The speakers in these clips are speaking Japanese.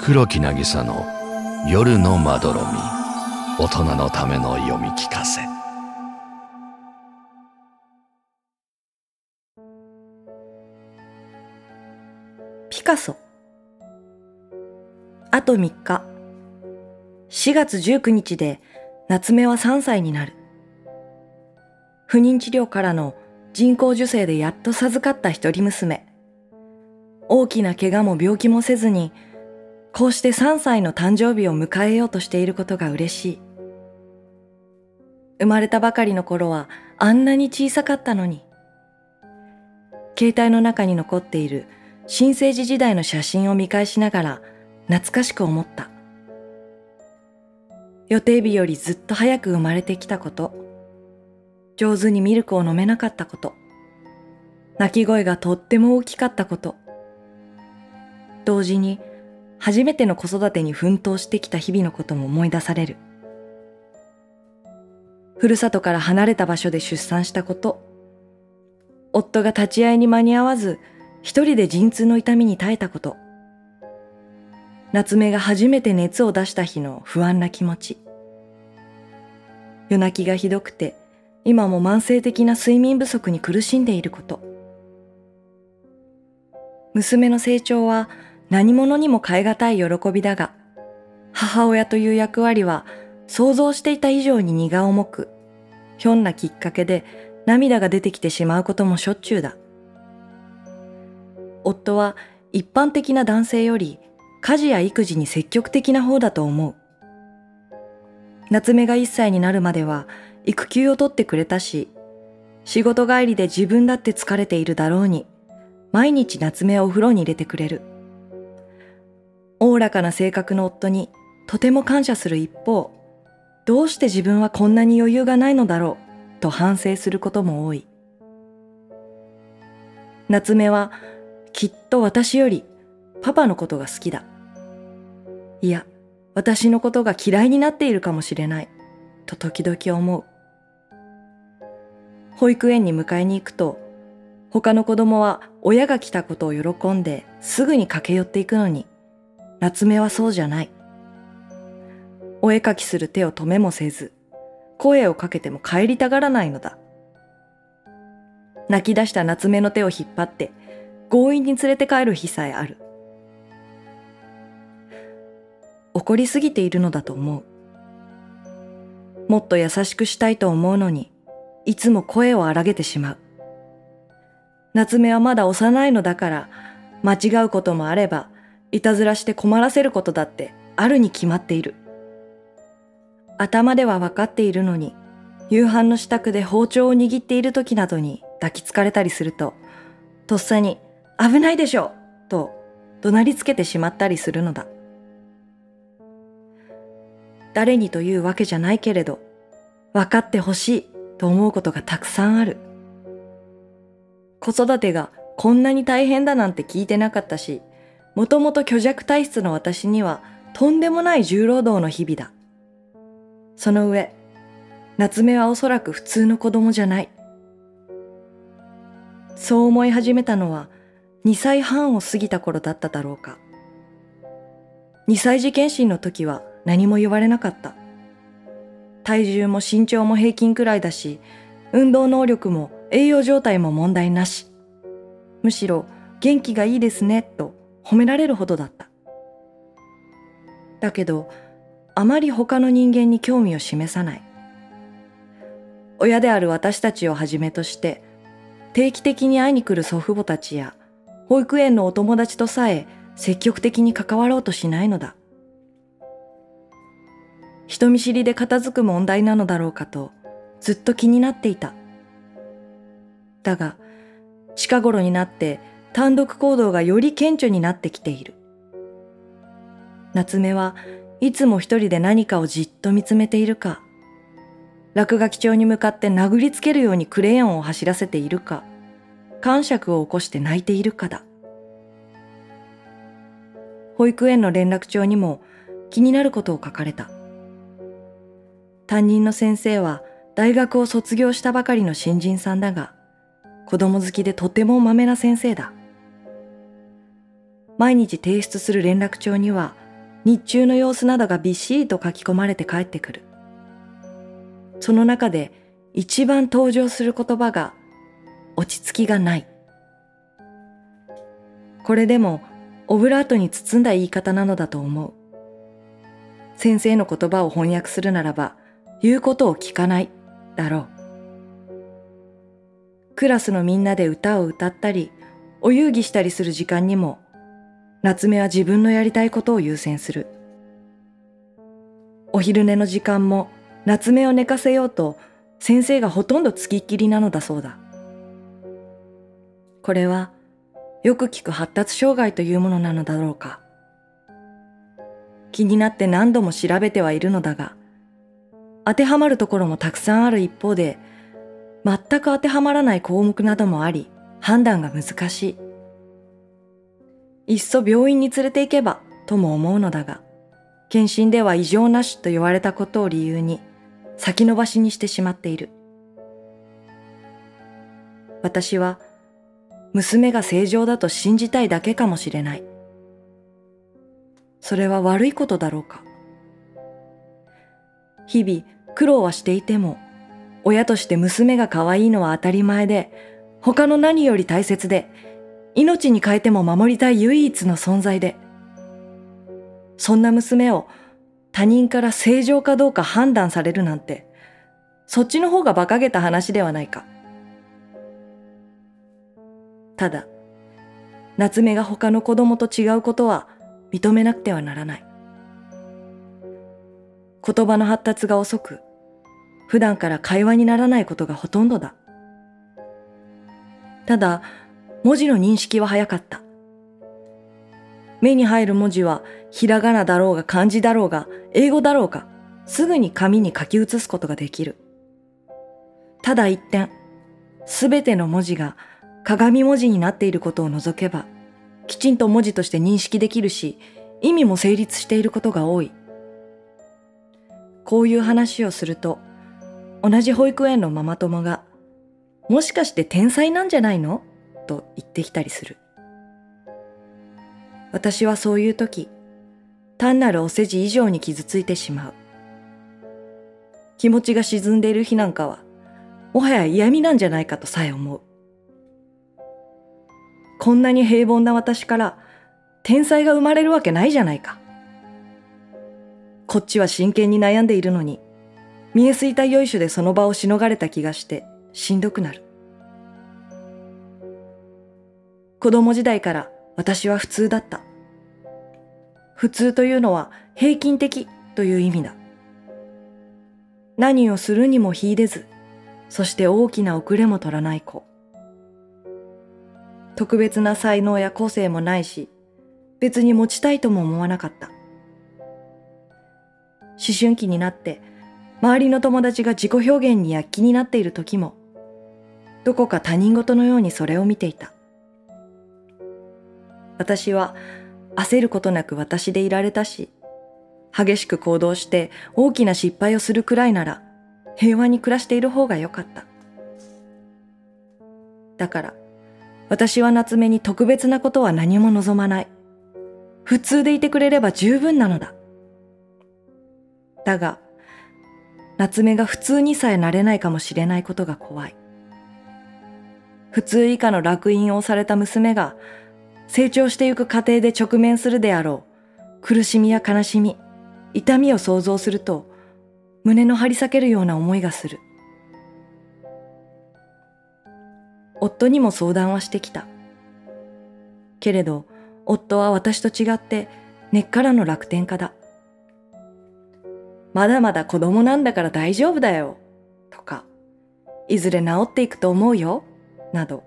黒木渚の夜のまどろみ。大人のための読み聞かせ。ピカソ。あと3日。4月19日で夏目は3歳になる。不妊治療からの人工授精でやっと授かった一人娘。大きな怪我も病気もせずにこうして3歳の誕生日を迎えようとしていることが嬉しい。生まれたばかりの頃はあんなに小さかったのに。携帯の中に残っている新生児時代の写真を見返しながら懐かしく思った。予定日よりずっと早く生まれてきたこと、上手にミルクを飲めなかったこと、泣き声がとっても大きかったこと、同時に初めての子育てに奮闘してきた日々のことも思い出される。ふるさとから離れた場所で出産したこと、夫が立ち会いに間に合わず、一人で陣痛の痛みに耐えたこと。夏目が初めて熱を出した日の不安な気持ち。夜泣きがひどくて、今も慢性的な睡眠不足に苦しんでいること。娘の成長は何者にも代え難い喜びだが、母親という役割は想像していた以上に荷が重く、ひょんなきっかけで涙が出てきてしまうこともしょっちゅうだ。夫は一般的な男性より家事や育児に積極的な方だと思う。夏目が1歳になるまでは育休を取ってくれたし、仕事帰りで自分だって疲れているだろうに、毎日夏目をお風呂に入れてくれる。おおらかな性格の夫にとても感謝する一方、どうして自分はこんなに余裕がないのだろうと反省することも多い。夏目はきっと私よりパパのことが好きだ。いや、私のことが嫌いになっているかもしれない、と時々思う。保育園に迎えに行くと、他の子供は親が来たことを喜んですぐに駆け寄っていくのに、夏目はそうじゃない。お絵かきする手を止めもせず、声をかけても帰りたがらないのだ。泣き出した夏目の手を引っ張って強引に連れて帰る日さえある。怒りすぎているのだと思う。もっと優しくしたいと思うのに、いつも声を荒げてしまう。夏目はまだ幼いのだから、間違うこともあれば、いたずらして困らせることだってあるに決まっている。頭では分かっているのに、夕飯の支度で包丁を握っている時などに抱きつかれたりすると、とっさに危ないでしょと怒鳴りつけてしまったりするのだ。誰にというわけじゃないけれど、分かってほしいと思うことがたくさんある。子育てがこんなに大変だなんて聞いてなかったし、もともと虚弱体質の私にはとんでもない重労働の日々だ。その上、夏目はおそらく普通の子供じゃない。そう思い始めたのは2歳半を過ぎた頃だっただろうか。2歳児検診の時は何も言われなかった。体重も身長も平均くらいだし、運動能力も栄養状態も問題なし。むしろ元気がいいですねと褒められるほどだった。だけど、あまり他の人間に興味を示さない。親である私たちをはじめとして、定期的に会いに来る祖父母たちや保育園のお友達とさえ積極的に関わろうとしないのだ。人見知りで片付く問題なのだろうかとずっと気になっていた。だが、近頃になって単独行動がより顕著になってきている。夏目はいつも一人で何かをじっと見つめているか、落書き帳に向かって殴りつけるようにクレヨンを走らせているか、感触を起こして泣いているかだ。保育園の連絡帳にも気になることを書かれた。担任の先生は大学を卒業したばかりの新人さんだが、子供好きでとてもまめな先生だ。毎日提出する連絡帳には日中の様子などがびっしりと書き込まれて帰ってくる。その中で一番登場する言葉が落ち着きがない。これでもオブラートに包んだ言い方なのだと思う。先生の言葉を翻訳するならば、言うことを聞かない、だろう。クラスのみんなで歌を歌ったり、お遊戯したりする時間にも、夏目は自分のやりたいことを優先する。お昼寝の時間も夏目を寝かせようと先生がほとんど付きっきりなのだそうだ。これはよく聞く発達障害というものなのだろうか。気になって何度も調べてはいるのだが、当てはまるところもたくさんある一方で、全く当てはまらない項目などもあり、判断が難しい。いっそ病院に連れて行けばとも思うのだが、検診では異常なしと言われたことを理由に先延ばしにしてしまっている。私は娘が正常だと信じたいだけかもしれない。それは悪いことだろうか。日々苦労はしていても、親として娘が可愛いのは当たり前で、他の何より大切で、命に変えても守りたい唯一の存在で、そんな娘を他人から正常かどうか判断されるなんて、そっちの方が馬鹿げた話ではないか。ただ、夏目が他の子供と違うことは認めなくてはならない。言葉の発達が遅く、普段から会話にならないことがほとんどだ。ただ、文字の認識は早かった。目に入る文字はひらがなだろうが漢字だろうが英語だろうかすぐに紙に書き写すことができる。ただ一点、すべての文字が鏡文字になっていることを除けば、きちんと文字として認識できるし、意味も成立していることが多い。こういう話をすると、同じ保育園のママ友が、もしかして天才なんじゃないの？と言ってきたりする。私はそういう時、単なるお世辞以上に傷ついてしまう。気持ちが沈んでいる日なんかは、もはや嫌味なんじゃないかとさえ思う。こんなに平凡な私から天才が生まれるわけないじゃないか。こっちは真剣に悩んでいるのに、見えすいたよいしょでその場をしのがれた気がしてしんどくなる。子供時代から私は普通だった。普通というのは平均的という意味だ。何をするにも秀でず、そして大きな遅れも取らない子。特別な才能や個性もないし、別に持ちたいとも思わなかった。思春期になって、周りの友達が自己表現に躍起になっている時も、どこか他人事のようにそれを見ていた。私は焦ることなく私でいられたし、激しく行動して大きな失敗をするくらいなら平和に暮らしている方が良かった。だから、私は夏目に特別なことは何も望まない。普通でいてくれれば十分なのだ。だが、夏目が普通にさえなれないかもしれないことが怖い。普通以下の烙印をされた娘が成長してゆく過程で直面するであろう苦しみや悲しみ、痛みを想像すると胸の張り裂けるような思いがする。夫にも相談はしてきた。けれど、夫は私と違って根っからの楽天家だ。まだまだ子供なんだから大丈夫だよ。とか、いずれ治っていくと思うよ。など、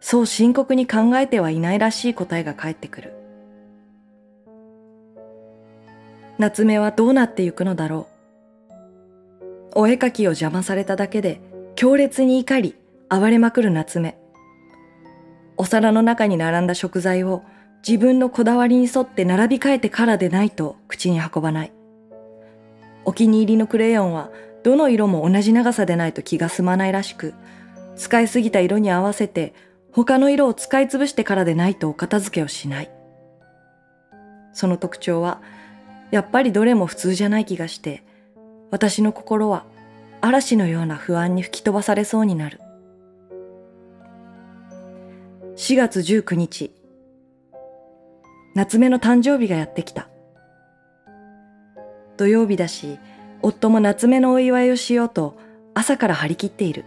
そう深刻に考えてはいないらしい答えが返ってくる。夏目はどうなってゆくのだろう。お絵かきを邪魔されただけで強烈に怒り、暴れまくる夏目。お皿の中に並んだ食材を自分のこだわりに沿って並び替えてからでないと口に運ばない。お気に入りのクレヨンはどの色も同じ長さでないと気が済まないらしく、使いすぎた色に合わせて他の色を使い潰してからでないとお片付けをしない。その特徴はやっぱりどれも普通じゃない気がして、私の心は嵐のような不安に吹き飛ばされそうになる。4月19日、夏目の誕生日がやってきた。土曜日だし、夫も夏目のお祝いをしようと朝から張り切っている。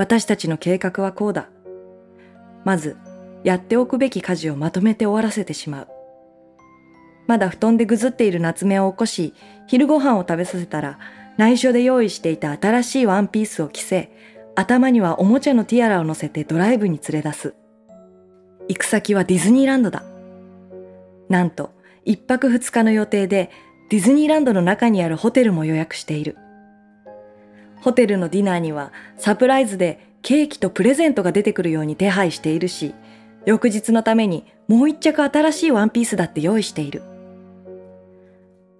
私たちの計画はこうだ。まず、やっておくべき家事をまとめて終わらせてしまう。まだ布団でぐずっている夏目を起こし、昼ご飯を食べさせたら、内緒で用意していた新しいワンピースを着せ、頭にはおもちゃのティアラを乗せてドライブに連れ出す。行く先はディズニーランドだ。なんと、一泊二日の予定でディズニーランドの中にあるホテルも予約している。ホテルのディナーにはサプライズでケーキとプレゼントが出てくるように手配しているし、翌日のためにもう一着新しいワンピースだって用意している。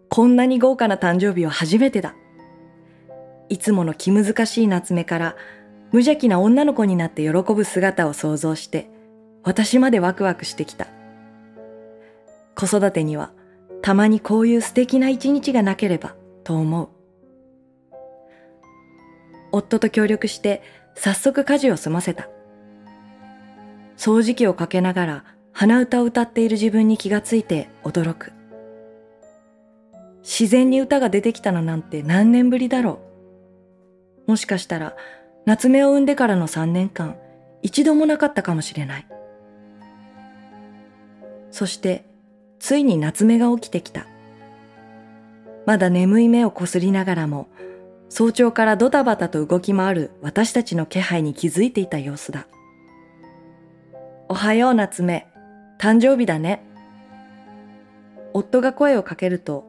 こんなに豪華な誕生日は初めてだ。いつもの気難しい夏目から無邪気な女の子になって喜ぶ姿を想像して、私までワクワクしてきた。子育てにはたまにこういう素敵な一日がなければと思う。夫と協力して早速家事を済ませた。掃除機をかけながら鼻歌を歌っている自分に気がついて驚く。自然に歌が出てきたのなんて何年ぶりだろう。もしかしたら夏目を産んでからの3年間一度もなかったかもしれない。そしてついに夏目が起きてきた。まだ眠い目をこすりながらも早朝からドタバタと動き回る私たちの気配に気づいていた様子だ。おはよう夏目。誕生日だね。夫が声をかけると、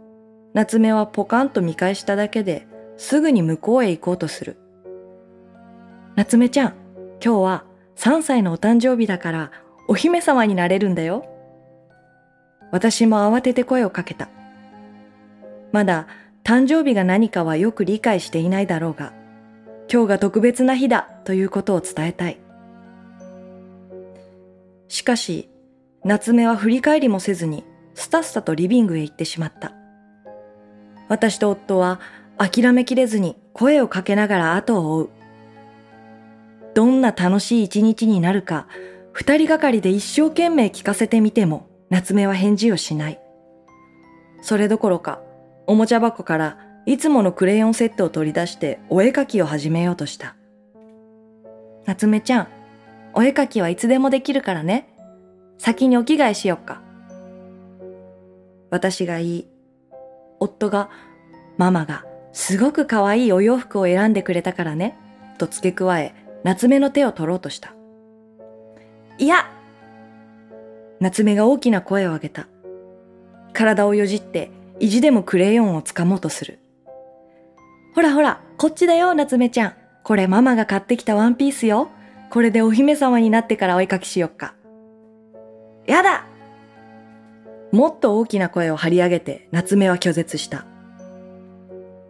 夏目はポカンと見返しただけですぐに向こうへ行こうとする。夏目ちゃん、今日は3歳のお誕生日だからお姫様になれるんだよ。私も慌てて声をかけた。まだ誕生日が何かはよく理解していないだろうが、今日が特別な日だということを伝えたい。しかし、夏目は振り返りもせずに、スタスタとリビングへ行ってしまった。私と夫は諦めきれずに声をかけながら後を追う。どんな楽しい一日になるか、二人がかりで一生懸命聞かせてみても、夏目は返事をしない。それどころか、おもちゃ箱からいつものクレヨンセットを取り出してお絵描きを始めようとした。夏目ちゃん、お絵描きはいつでもできるからね。先にお着替えしよっか。私が言い、夫が、ママがすごく可愛いお洋服を選んでくれたからね、と付け加え、夏目の手を取ろうとした。いや夏目が大きな声を上げた。体をよじって意地でもクレヨンをつかもうとする。ほらほら、こっちだよ、夏目ちゃん。これママが買ってきたワンピースよ。これでお姫様になってからお絵かきしよっか。やだもっと大きな声を張り上げて夏目は拒絶した。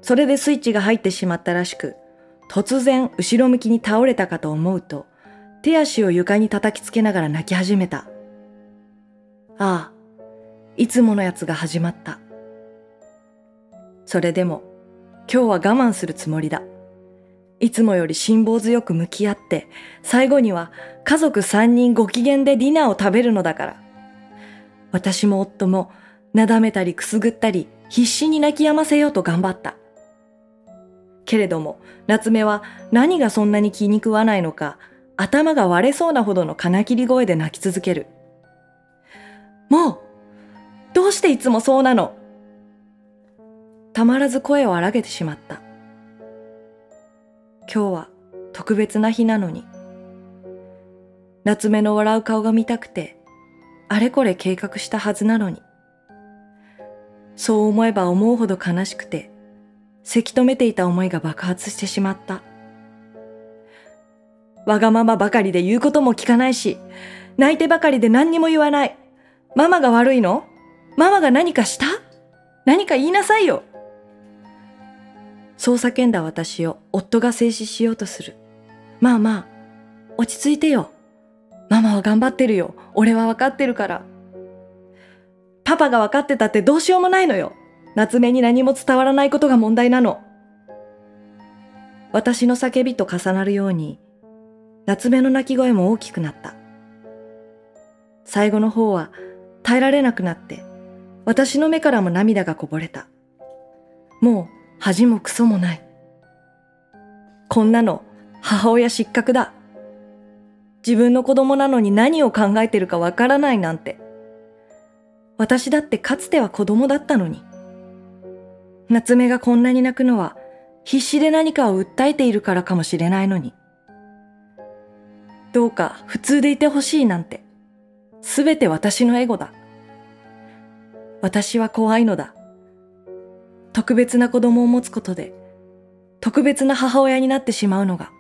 それでスイッチが入ってしまったらしく、突然後ろ向きに倒れたかと思うと、手足を床に叩きつけながら泣き始めた。ああ、いつものやつが始まった。それでも今日は我慢するつもりだ。いつもより辛抱強く向き合って、最後には家族三人ご機嫌でディナーを食べるのだから。私も夫もなだめたりくすぐったり必死に泣き止ませようと頑張った。けれども、夏目は何がそんなに気に食わないのか、頭が割れそうなほどの金切り声で泣き続ける。もうどうしていつもそうなの？たまらず声を荒げてしまった。今日は特別な日なのに。夏目の笑う顔が見たくて、あれこれ計画したはずなのに。そう思えば思うほど悲しくて、せき止めていた思いが爆発してしまった。わがままばかりで言うことも聞かないし、泣いてばかりで何にも言わない。ママが悪いの？ママが何かした？何か言いなさいよ。そう叫んだ私を夫が制止しようとする。まあまあ、落ち着いてよ。ママは頑張ってるよ。俺はわかってるから。パパが分かってたってどうしようもないのよ。夏目に何も伝わらないことが問題なの。私の叫びと重なるように、夏目の泣き声も大きくなった。最後の方は耐えられなくなって、私の目からも涙がこぼれた。もう恥もクソもない。こんなの母親失格だ。自分の子供なのに何を考えてるかわからないなんて。私だってかつては子供だったのに。夏目がこんなに泣くのは必死で何かを訴えているからかもしれないのに。どうか普通でいてほしいなんて、すべて私のエゴだ。私は怖いのだ。特別な子供を持つことで、特別な母親になってしまうのが。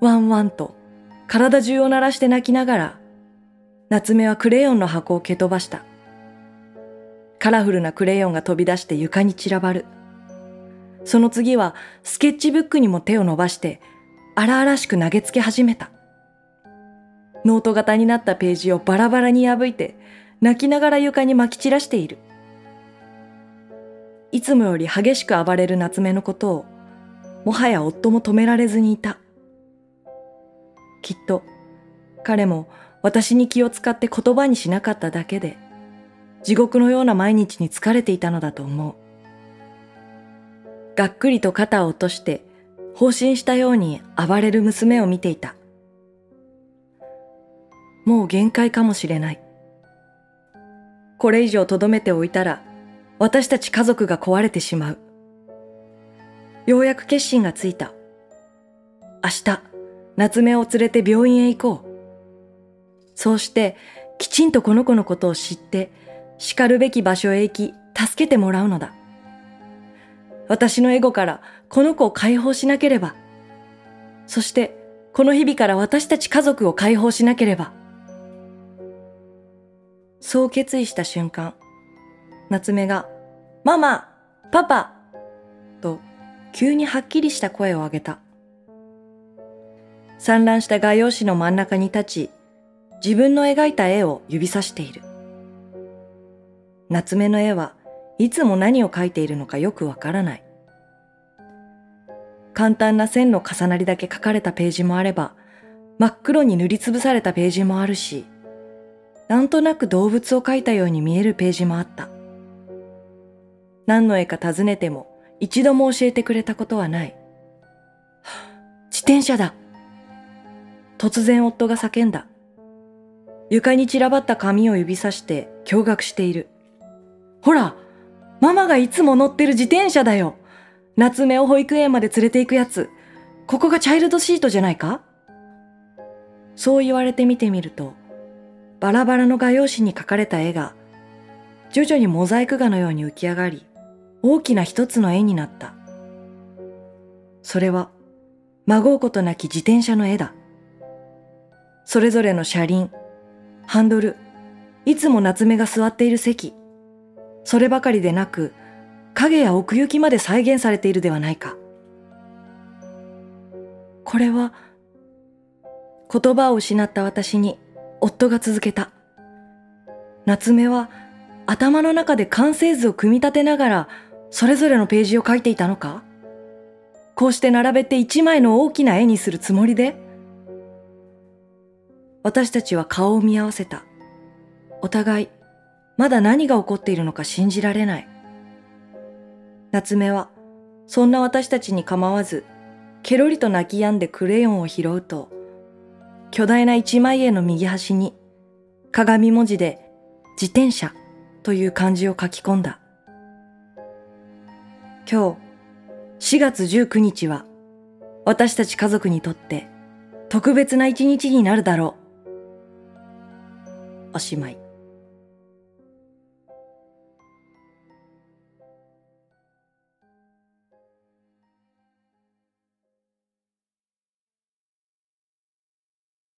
ワンワンと体中を鳴らして泣きながら、夏目はクレヨンの箱を蹴飛ばした。カラフルなクレヨンが飛び出して床に散らばる。その次はスケッチブックにも手を伸ばして荒々しく投げつけ始めた。ノート型になったページをバラバラに破いて泣きながら床に撒き散らしている。いつもより激しく暴れる夏目のことをもはや夫も止められずにいた。きっと彼も私に気を使って言葉にしなかっただけで地獄のような毎日に疲れていたのだと思う。がっくりと肩を落として放心したように暴れる娘を見ていた。もう限界かもしれない。これ以上留めておいたら私たち家族が壊れてしまう。ようやく決心がついた。明日、夏目を連れて病院へ行こう。そうして、きちんとこの子のことを知って、叱るべき場所へ行き、助けてもらうのだ。私のエゴからこの子を解放しなければ。そして、この日々から私たち家族を解放しなければ。そう決意した瞬間、夏目が、ママパパと、急にはっきりした声を上げた。散乱した画用紙の真ん中に立ち、自分の描いた絵を指さしている。夏目の絵はいつも何を描いているのかよくわからない。簡単な線の重なりだけ描かれたページもあれば、真っ黒に塗りつぶされたページもあるし、なんとなく動物を描いたように見えるページもあった。何の絵か尋ねても一度も教えてくれたことはない。自転車だ突然夫が叫んだ。床に散らばった紙を指さして驚愕している。ほら、ママがいつも乗ってる自転車だよ。夏目を保育園まで連れて行くやつ。ここがチャイルドシートじゃないか？そう言われて見てみると、バラバラの画用紙に描かれた絵が、徐々にモザイク画のように浮き上がり、大きな一つの絵になった。それは、孫うことなき自転車の絵だ。それぞれの車輪、ハンドル、いつも夏目が座っている席、そればかりでなく、影や奥行きまで再現されているではないか。これは、言葉を失った私に夫が続けた。夏目は頭の中で完成図を組み立てながらそれぞれのページを書いていたのか？こうして並べて一枚の大きな絵にするつもりで？私たちは顔を見合わせた。お互い、まだ何が起こっているのか信じられない。夏目は、そんな私たちに構わず、ケロリと泣き止んでクレヨンを拾うと、巨大な一枚絵の右端に、鏡文字で、自転車という漢字を書き込んだ。今日、4月19日は、私たち家族にとって特別な一日になるだろう。おしまい。